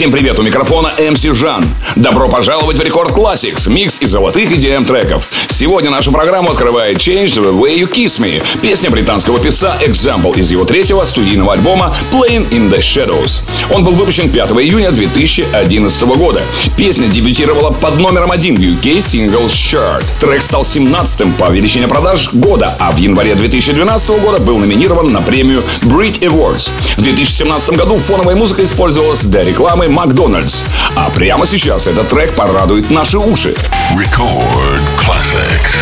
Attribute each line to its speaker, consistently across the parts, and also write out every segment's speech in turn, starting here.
Speaker 1: Всем привет, у микрофона MC Жан. Добро пожаловать в Record Classics, микс из золотых EDM треков. Сегодня нашу программу открывает Change the Way You Kiss Me, песня британского певца Example из его третьего студийного альбома Playing in the Shadows. Он был выпущен 5 июня 2011 года. Песня дебютировала под номером один в UK Singles Chart. Трек стал 17-м по величине продаж года, а в январе 2012 года был номинирован на премию Brit Awards. В 2017 году фоновая музыка использовалась для рекламы Макдональдс. А прямо сейчас этот трек порадует наши уши.
Speaker 2: Record Classics.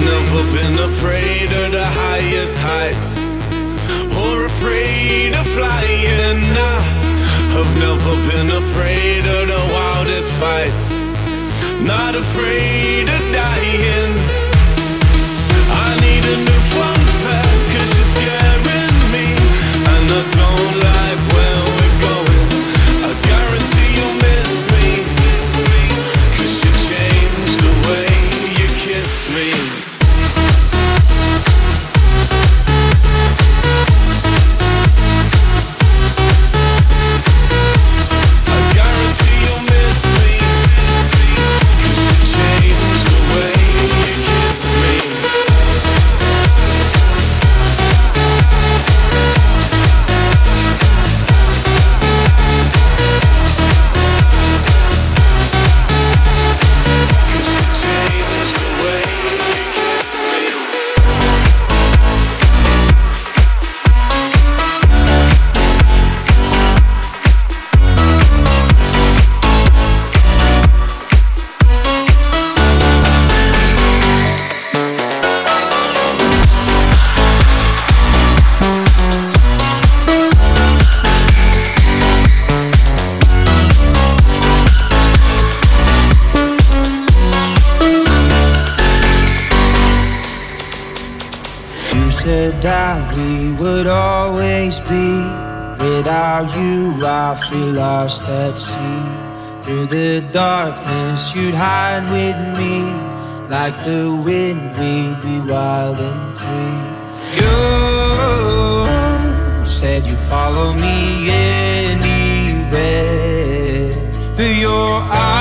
Speaker 3: Never been afraid of the highest heights or afraid of flying. Nah, I've never been afraid of the wildest fights, not afraid I
Speaker 4: feel lost at sea. Through the darkness, you'd hide with me. Like the wind, we'd be wild and free. You said you'd follow me anywhere. Your eyes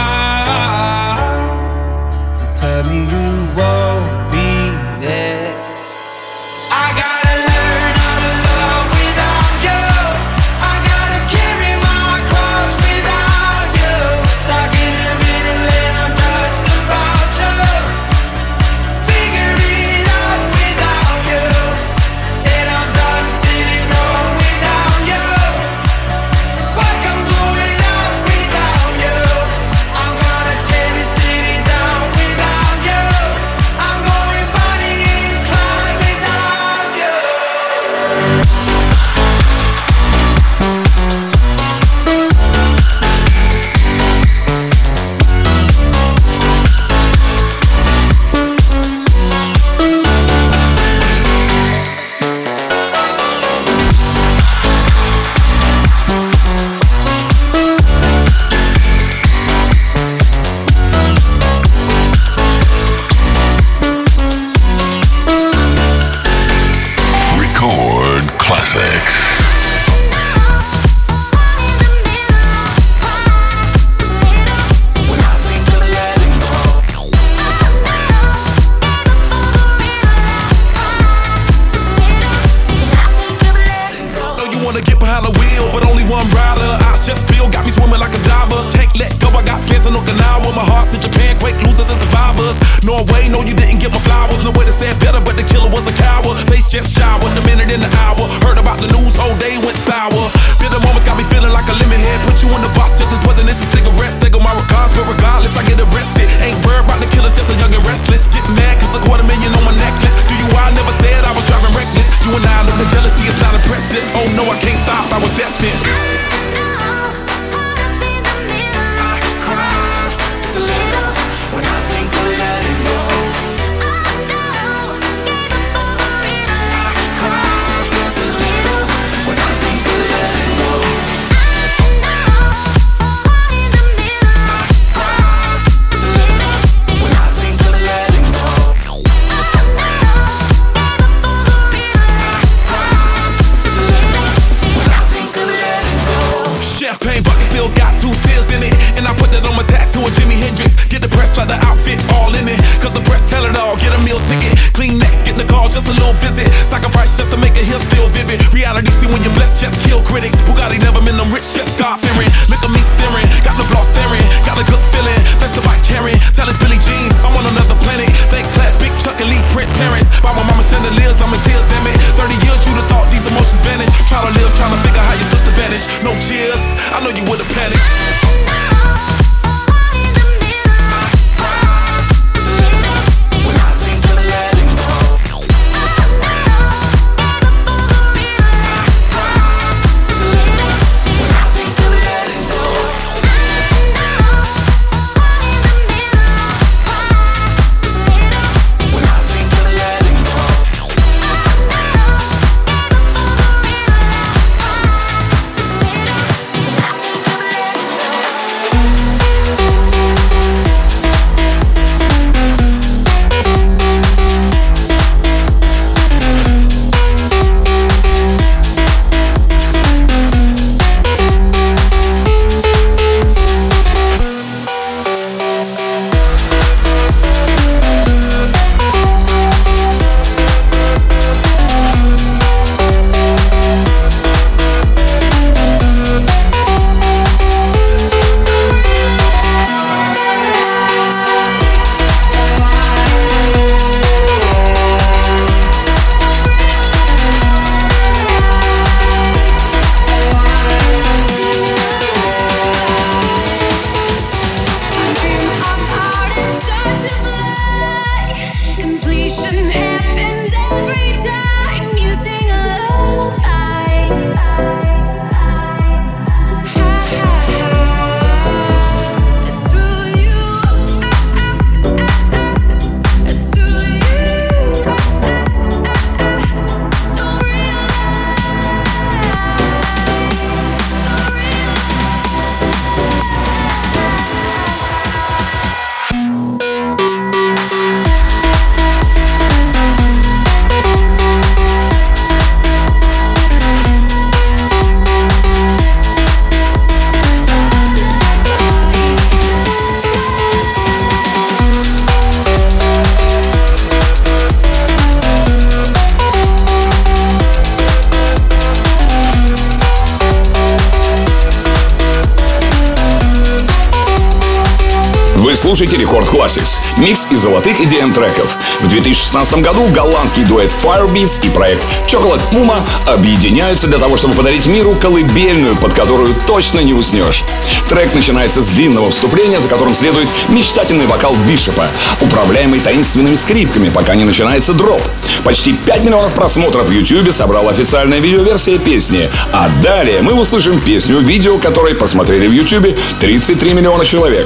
Speaker 1: слушаете Рекорд Classics, микс из золотых EDM треков. В 2016 году голландский дуэт Firebeats и проект Chocolate Puma объединяются для того, чтобы подарить миру колыбельную, под которую точно не уснешь. Трек начинается с длинного вступления, за которым следует мечтательный вокал Бишопа, управляемый таинственными скрипками, пока не начинается дроп. Почти 5 миллионов просмотров в YouTube собрала официальная видеоверсия песни. А далее мы услышим песню-видео, которой посмотрели в YouTube 33 миллиона человек.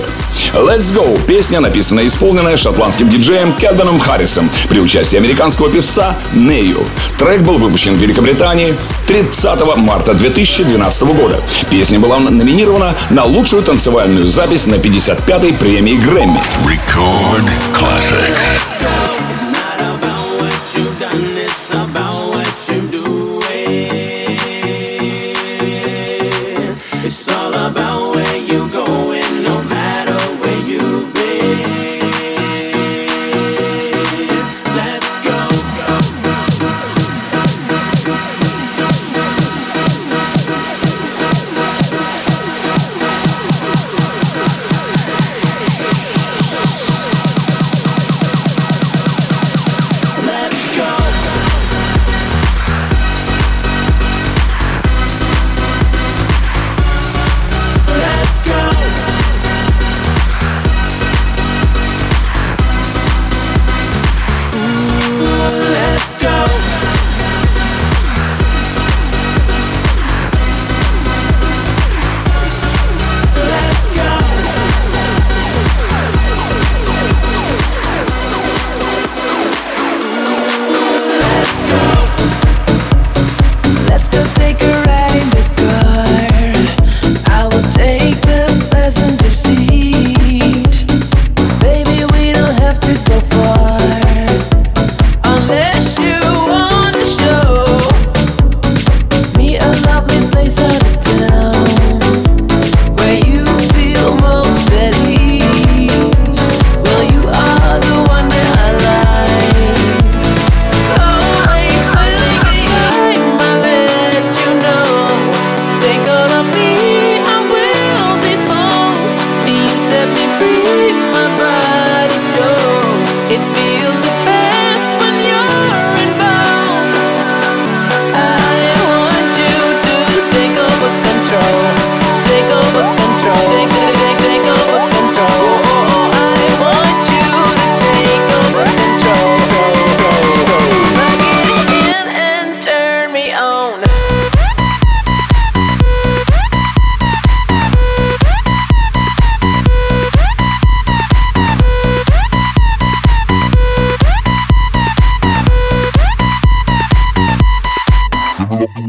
Speaker 1: Let's Go – песня, написанная и исполненная шотландским диджеем Кевином Харрисом при участии американского певца Нею. Трек был выпущен в Великобритании 30 марта 2012 года. Песня была номинирована на лучшую танцевальную запись на 55-й премии Грэмми.
Speaker 5: Record Classics. go.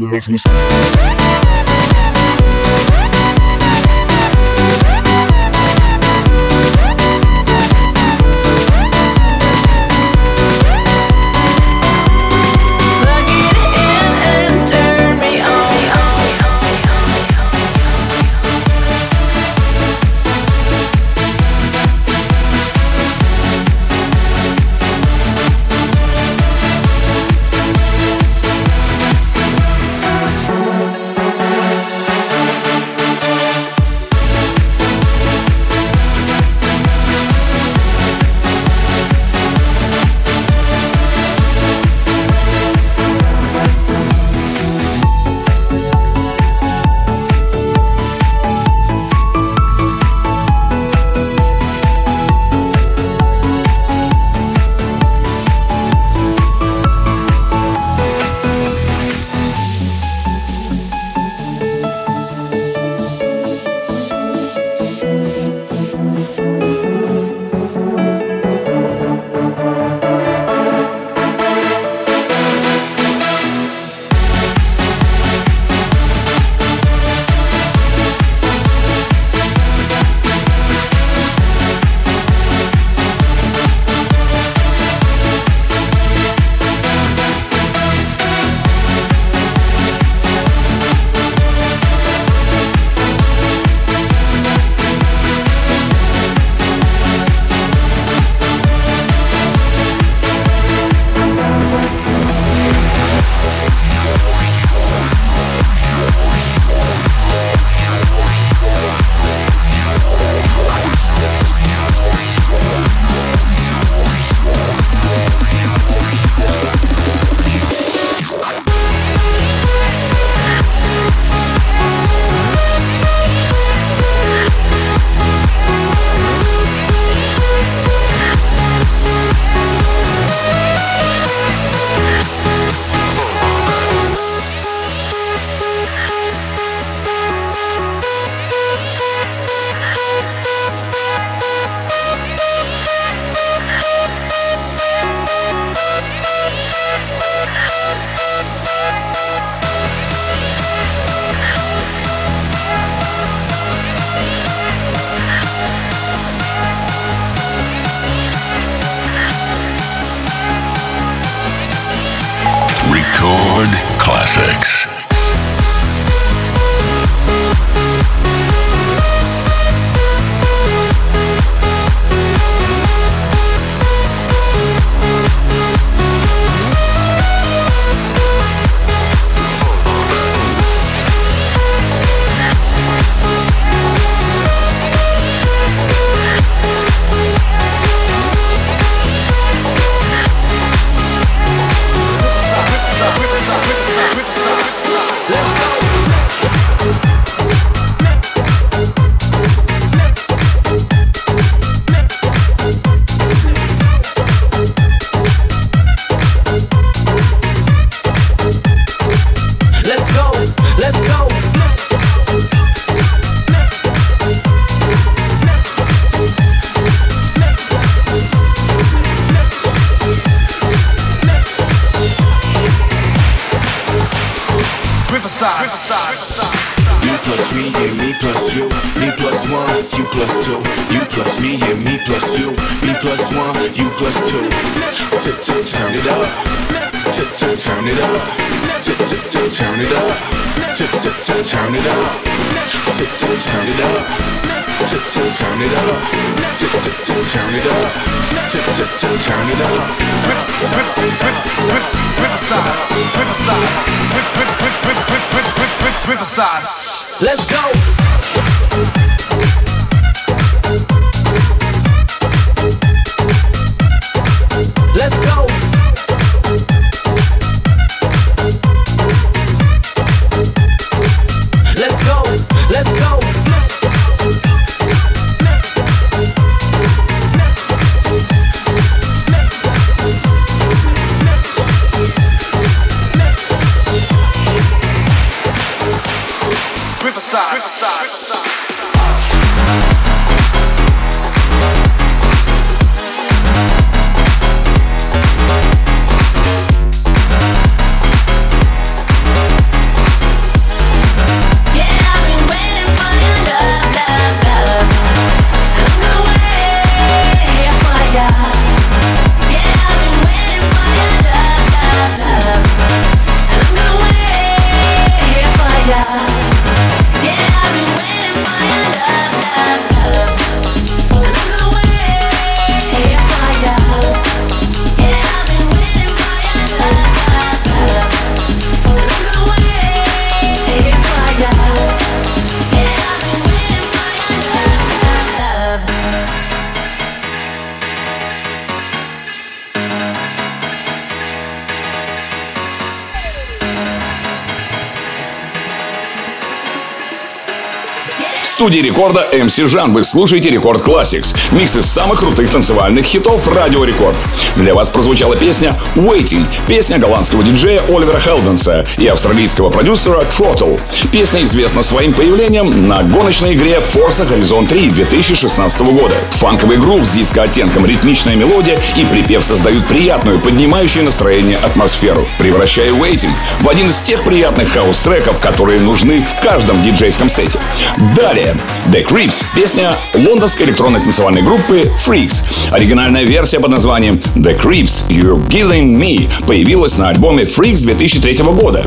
Speaker 6: mesmo.
Speaker 7: Me plus me, and me plus you. Me plus one, you plus two. You plus me, and me plus you. Me plus one, you plus two. Turn it up. Turn it up. Turn it up. Turn it up. Turn it up. Turn it up. Turn it up. Turn it up. Criticize. Let's go. Let's go.
Speaker 1: Студии рекорда MC Жан вы слушаете Record Classics. Микс из самых крутых танцевальных хитов Радио Рекорд. Для вас прозвучала песня Waiting. Песня голландского диджея Оливера Хелденса и австралийского продюсера Throttle. Песня известна своим появлением на гоночной игре Forza Horizon 3 2016 года. Фанковый грув с диско-оттенком, ритмичная мелодия и припев создают приятную, поднимающую настроение атмосферу, превращая Waiting в один из тех приятных хаус-треков, которые нужны в каждом диджейском сете. Далее The Creeps, песня лондонской электронной танцевальной группы Freaks. Оригинальная версия под названием The Creeps You're Killing Me появилась на альбоме Freaks 2003 года.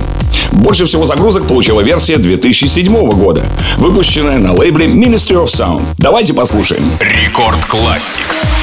Speaker 1: Больше всего загрузок получила версия 2007 года, выпущенная на лейбле Ministry of Sound. Давайте послушаем.
Speaker 6: Record Classics.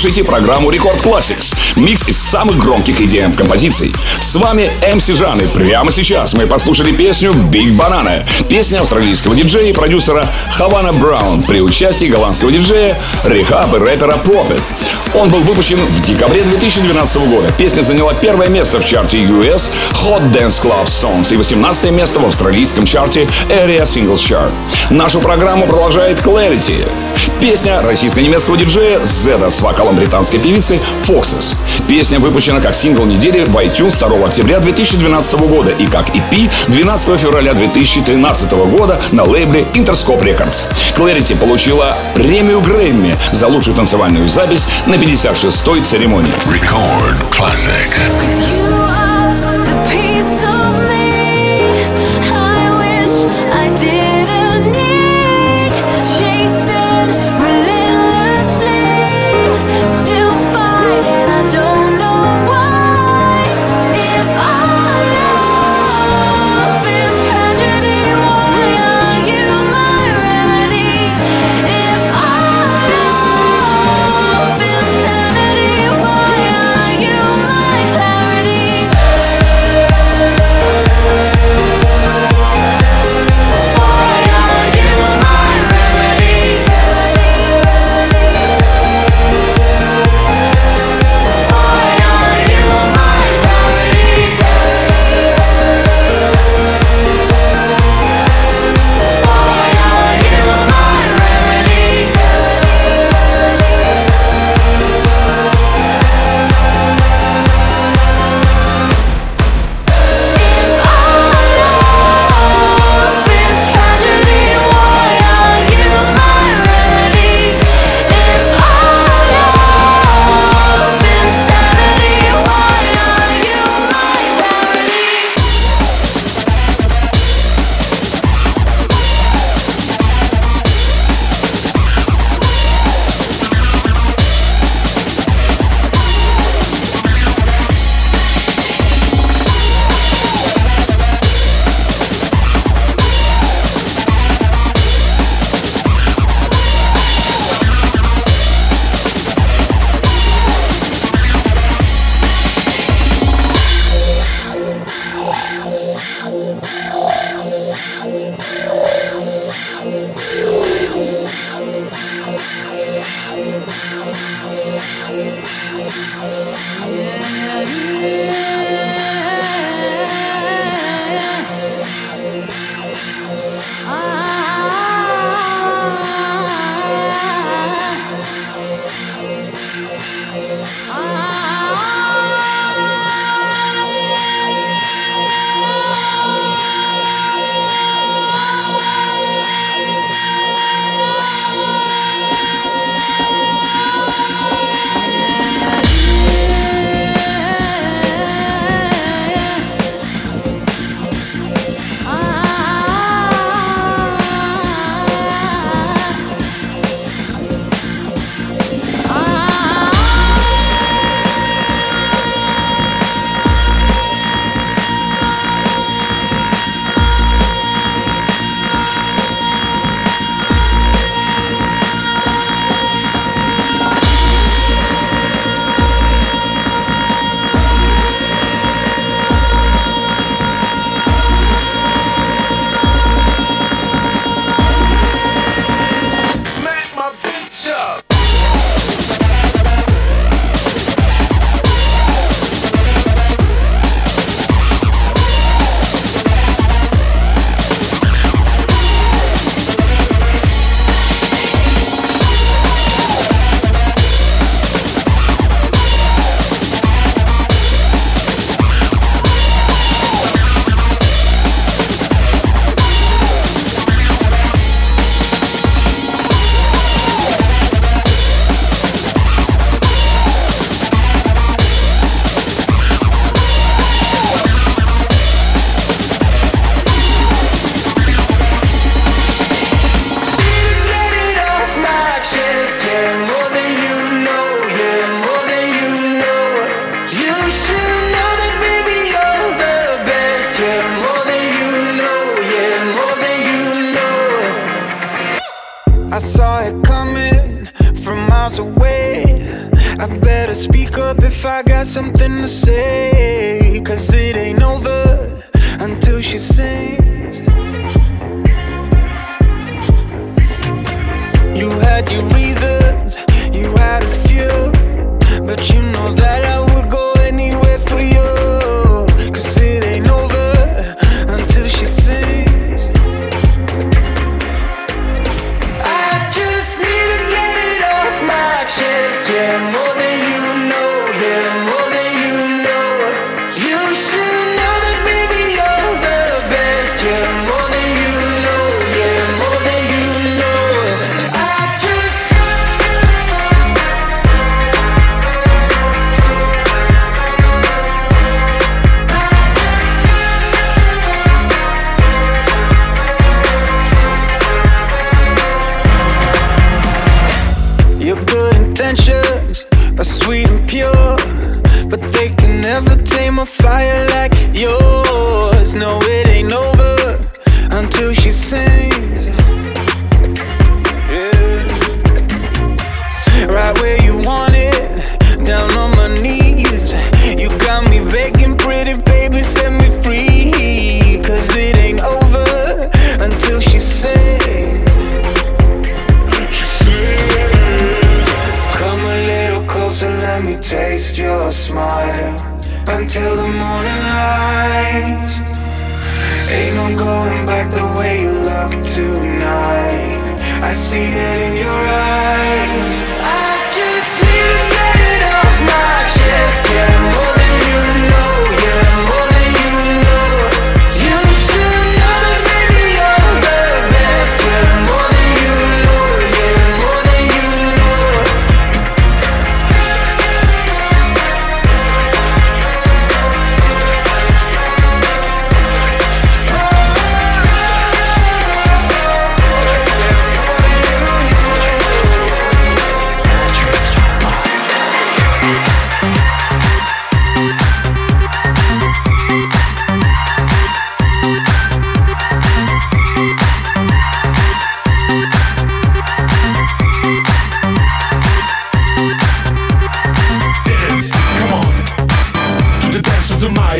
Speaker 1: Слушаете программу Record Classics. Микс из самых громких EDM композиций. С вами MC Жан, и прямо сейчас мы послушали песню Big Banana. Песня австралийского диджея и продюсера Havana Brown при участии голландского диджея R3hab и рэпера Prophet. Он был выпущен в декабре 2012 года. Песня заняла первое место в чарте US Hot Dance Club Songs и 18 место в австралийском чарте ARIA Singles Chart. Нашу программу продолжает Clarity. Песня российско-немецкого диджея Зеда с вокалом британской певицы Foxes. Песня выпущена как сингл недели в iTunes 2 октября 2012 года и как EP 12 февраля 2013 года на лейбле Interscope Records. Clarity получила премию Грэмми за лучшую танцевальную запись на 56-й церемонии.
Speaker 6: Record classics.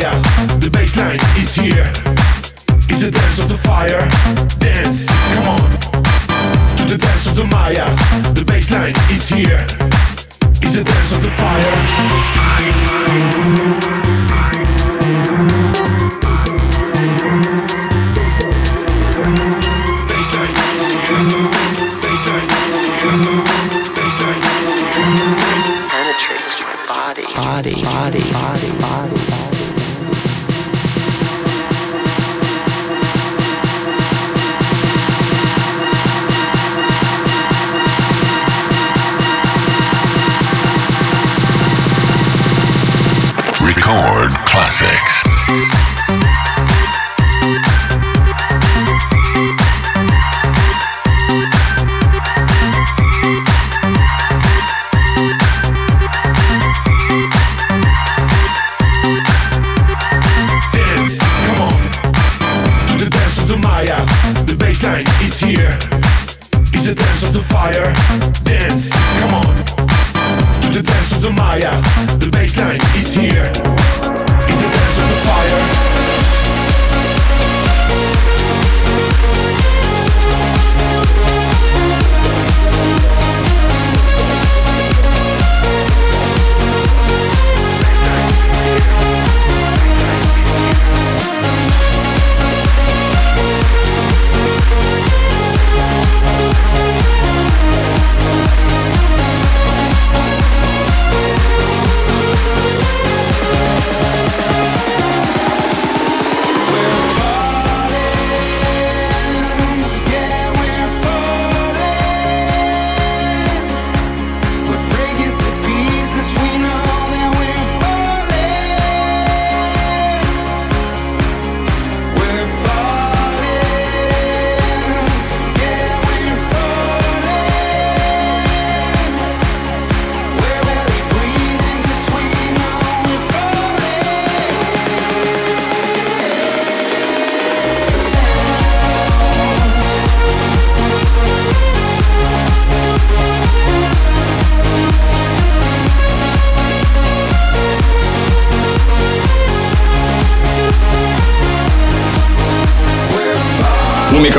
Speaker 8: bias. The baseline is
Speaker 3: here. It's a
Speaker 5: dance of the fire. Dance, come on. To the dance of the Mayas. The baseline is here. It's a dance of the fire.
Speaker 9: body, body, body, body.
Speaker 5: Classics.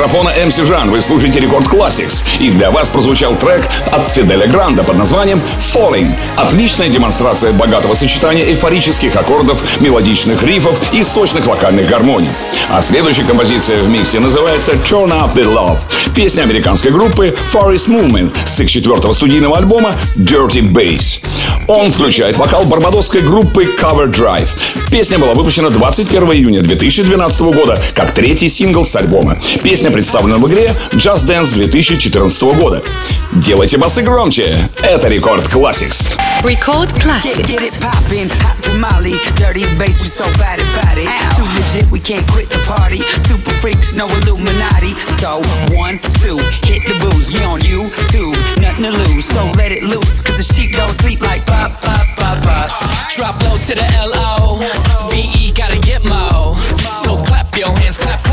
Speaker 1: Микрофона MC Жан. Вы слушаете Рекорд Classics. И для вас прозвучал трек от Фиделя Гранда под названием Falling. Отличная демонстрация богатого сочетания эйфорических аккордов, мелодичных рифов и сочных вокальных гармоний. А следующая композиция в миксе называется Turn Up The Love. Песня американской группы Forest Movement с их четвертого студийного альбома Dirty Bass. Он включает вокал барбадосской группы Cover Drive. Песня была выпущена 21 июня 2012 года как третий сингл с альбома. Песня представлена в игре Just Dance 2014 года. Делайте басы громче. Это Рекорд Classics.
Speaker 10: Record
Speaker 11: Get,
Speaker 10: Classics.
Speaker 11: get it poppin', hot tamale, dirty bass, we so bad about it. Too legit, we can't quit the party. Super freaks, no Illuminati. So one, two, hit the booze. We on you too, nothing to lose. So let it loose, cause the sheep don't sleep like pop, pop, pop, pop.
Speaker 3: Drop low to the L-O V-E gotta get mo So clap your hands, clap, clap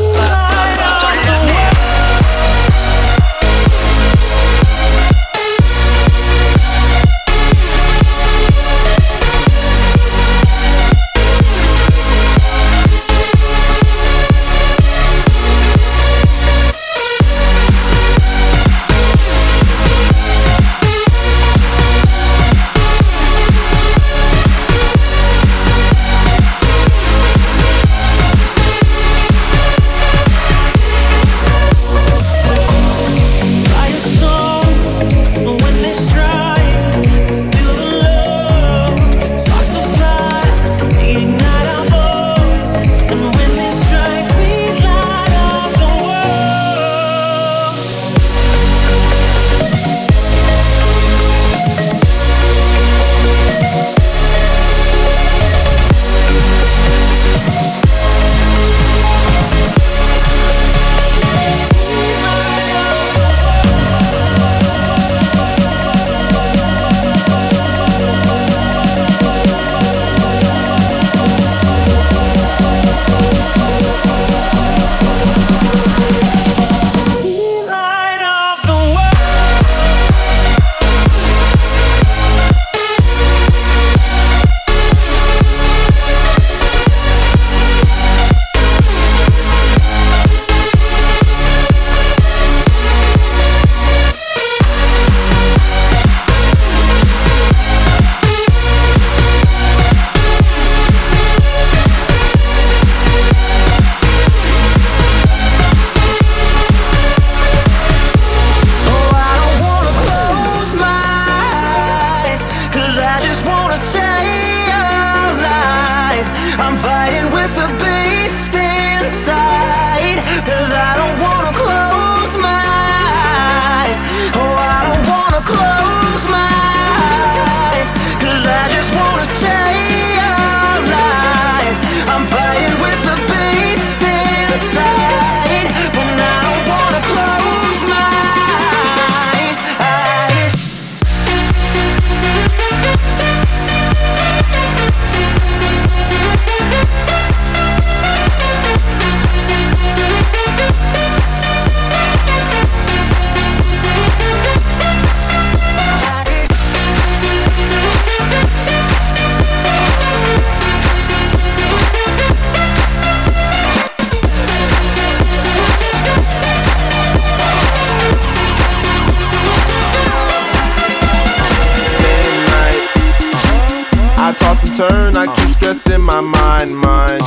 Speaker 10: in my mind, mind.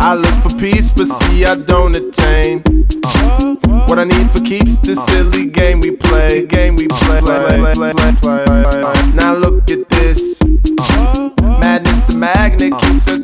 Speaker 10: I look for peace, but see I don't attain. What I need for keeps the silly game we play. Game we play. Now look at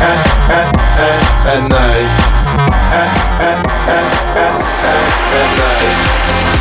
Speaker 10: At night. At, at, at, at, at, at night.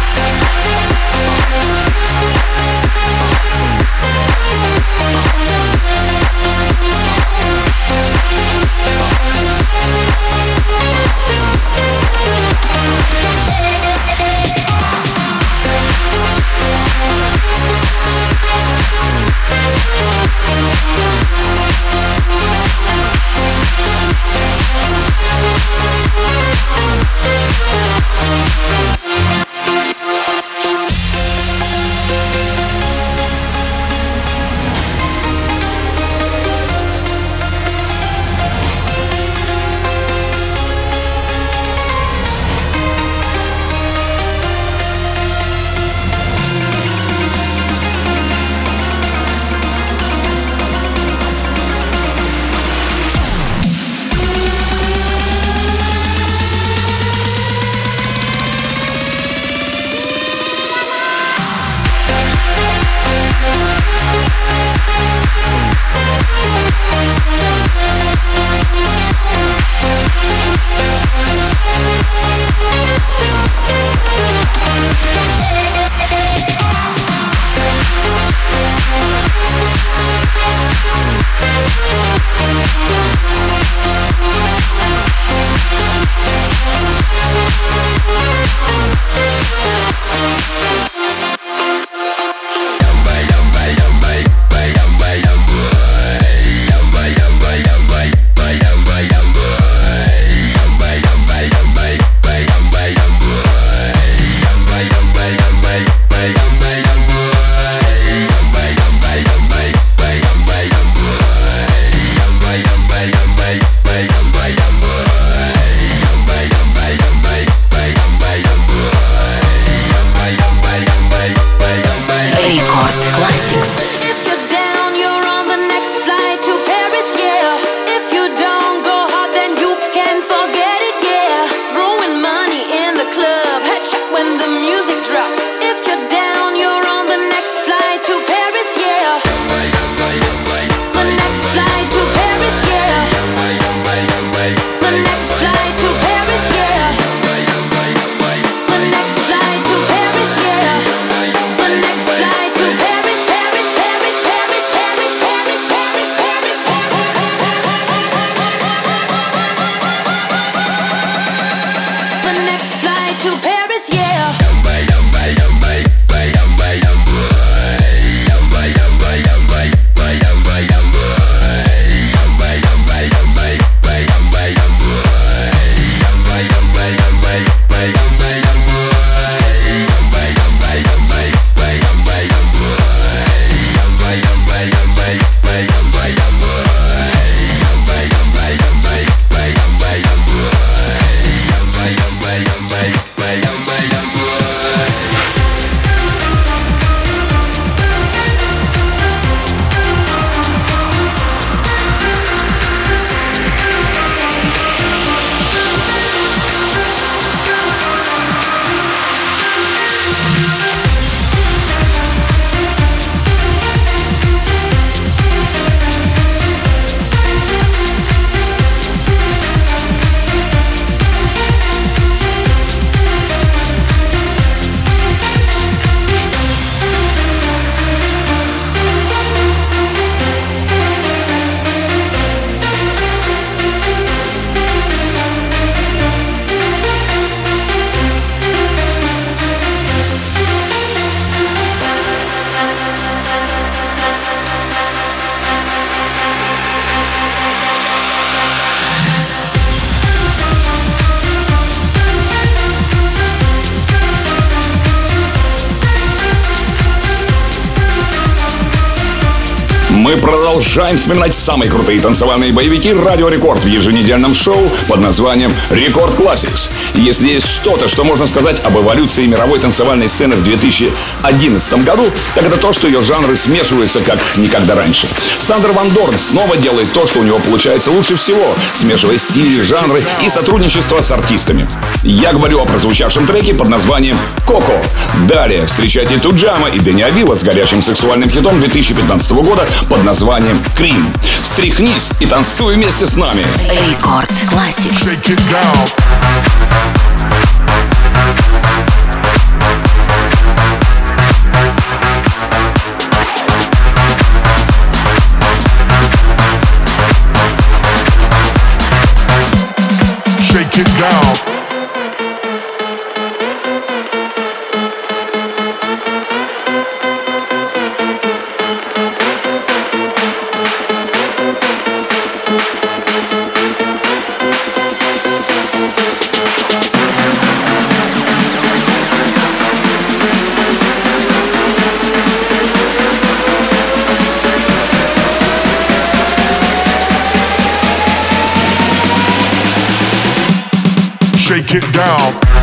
Speaker 1: Продолжаем вспоминать самые крутые танцевальные боевики «Радио Рекорд» в еженедельном шоу под названием «Record Classics». Если есть что-то, что можно сказать об эволюции мировой танцевальной сцены в 2011 году, так это то, что ее жанры смешиваются как никогда раньше. Сандер Ван Дорн снова делает то, что у него получается лучше всего, смешивая стили, жанры и сотрудничество с артистами. Я говорю о прозвучавшем треке под названием «Koko». Далее встречайте Туджамо и Дэнни Авила с горячим сексуальным хитом 2015 года под названием «Крим». Встряхнись и танцуй вместе с нами.
Speaker 12: Рекорд Classics.
Speaker 5: Shake it down.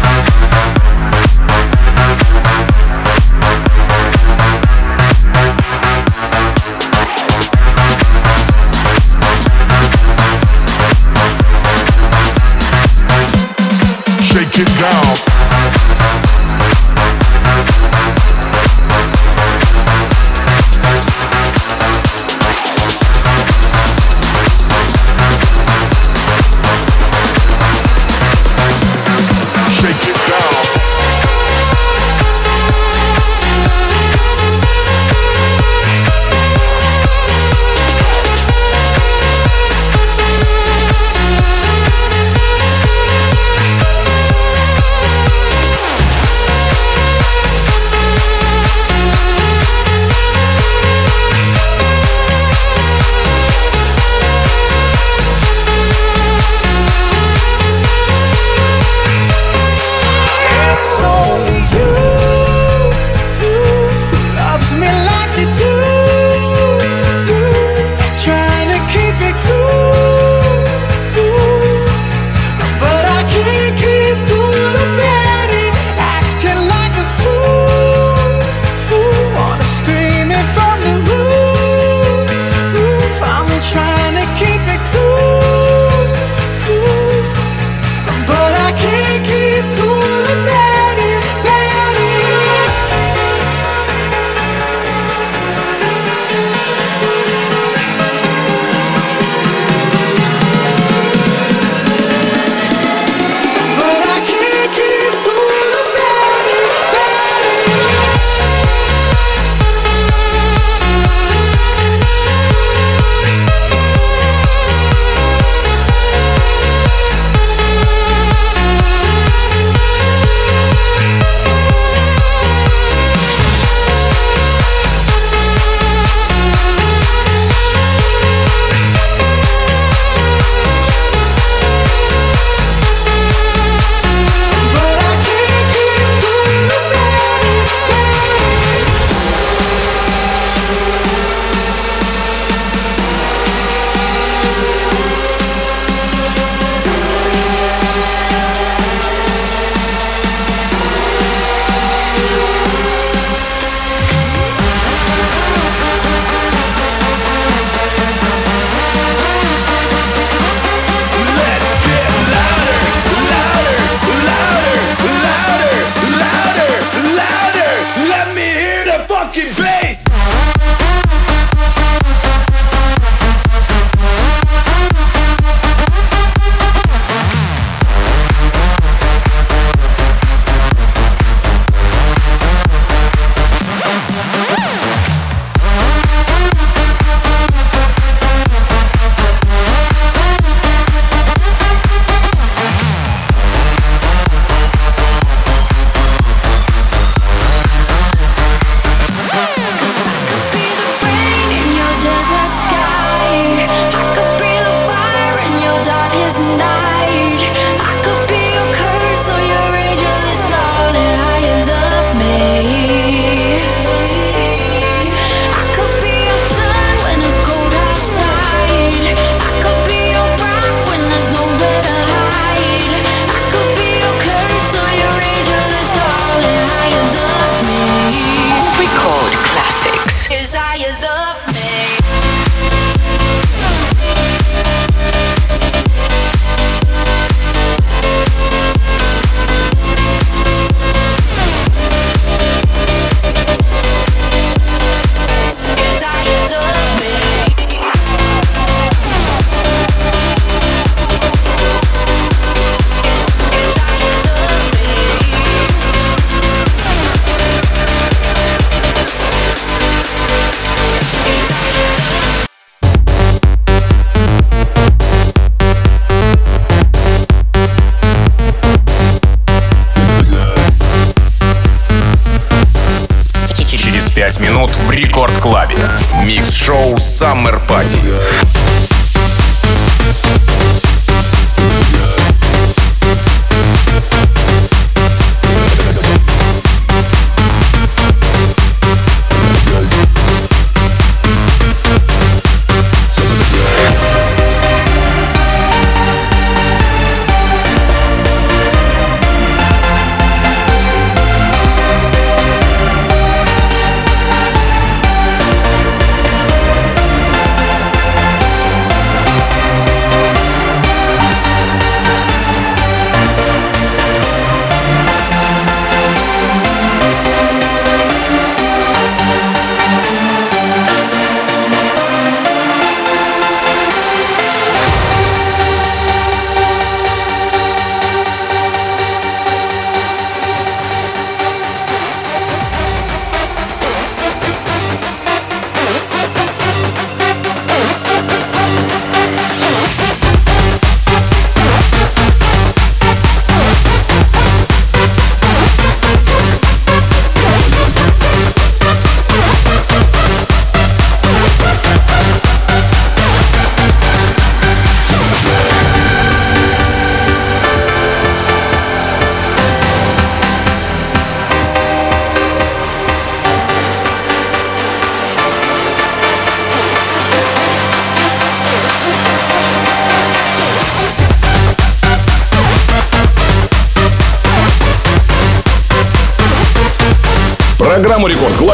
Speaker 6: Микс-шоу Summer Party.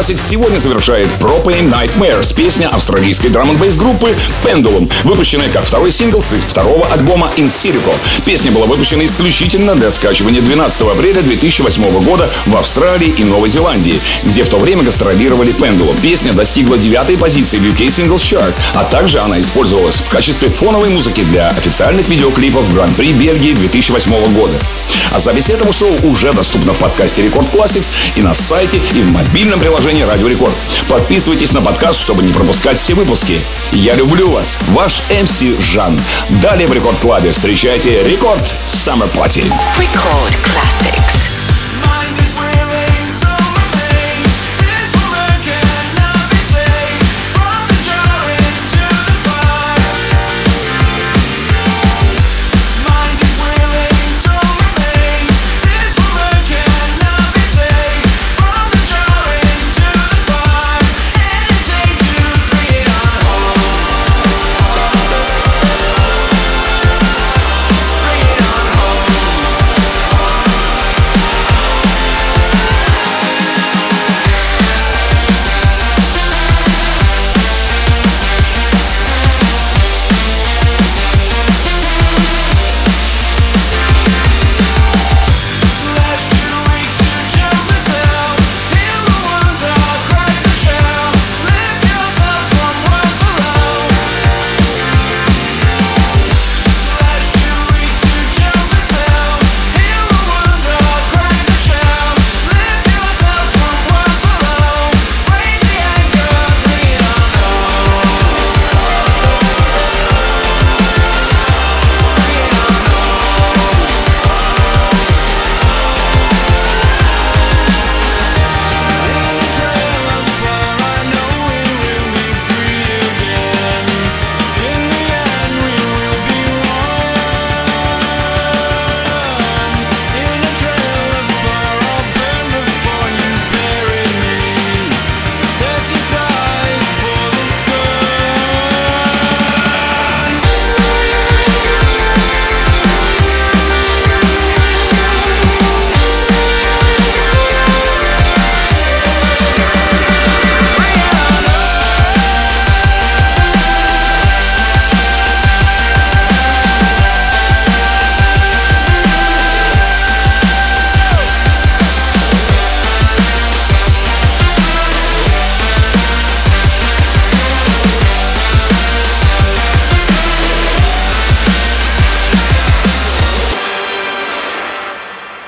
Speaker 1: Classic сегодня завершает Propane Nightmares, песня австралийской драм н группы Pendulum, выпущенная как второй сингл с их второго альбома In Sirico. Песня была выпущена исключительно для скачивания 12 апреля 2008 года в Австралии и Новой Зеландии, где в то время гастролировали Pendulum. Песня достигла девятой позиции в UK Singles Chart, а также она использовалась в качестве фоновой музыки для официальных видеоклипов Гран-при Бельгии 2008 года. А запись этого шоу уже доступна в подкасте Record Classics и на сайте, и в мобильном приложении Радио Рекорд. Подписывайтесь на подкаст, чтобы не пропускать все выпуски. Я люблю вас, ваш MC Жан. Далее в Рекорд Клабе встречайте Record Summer Party.
Speaker 12: Record Classics.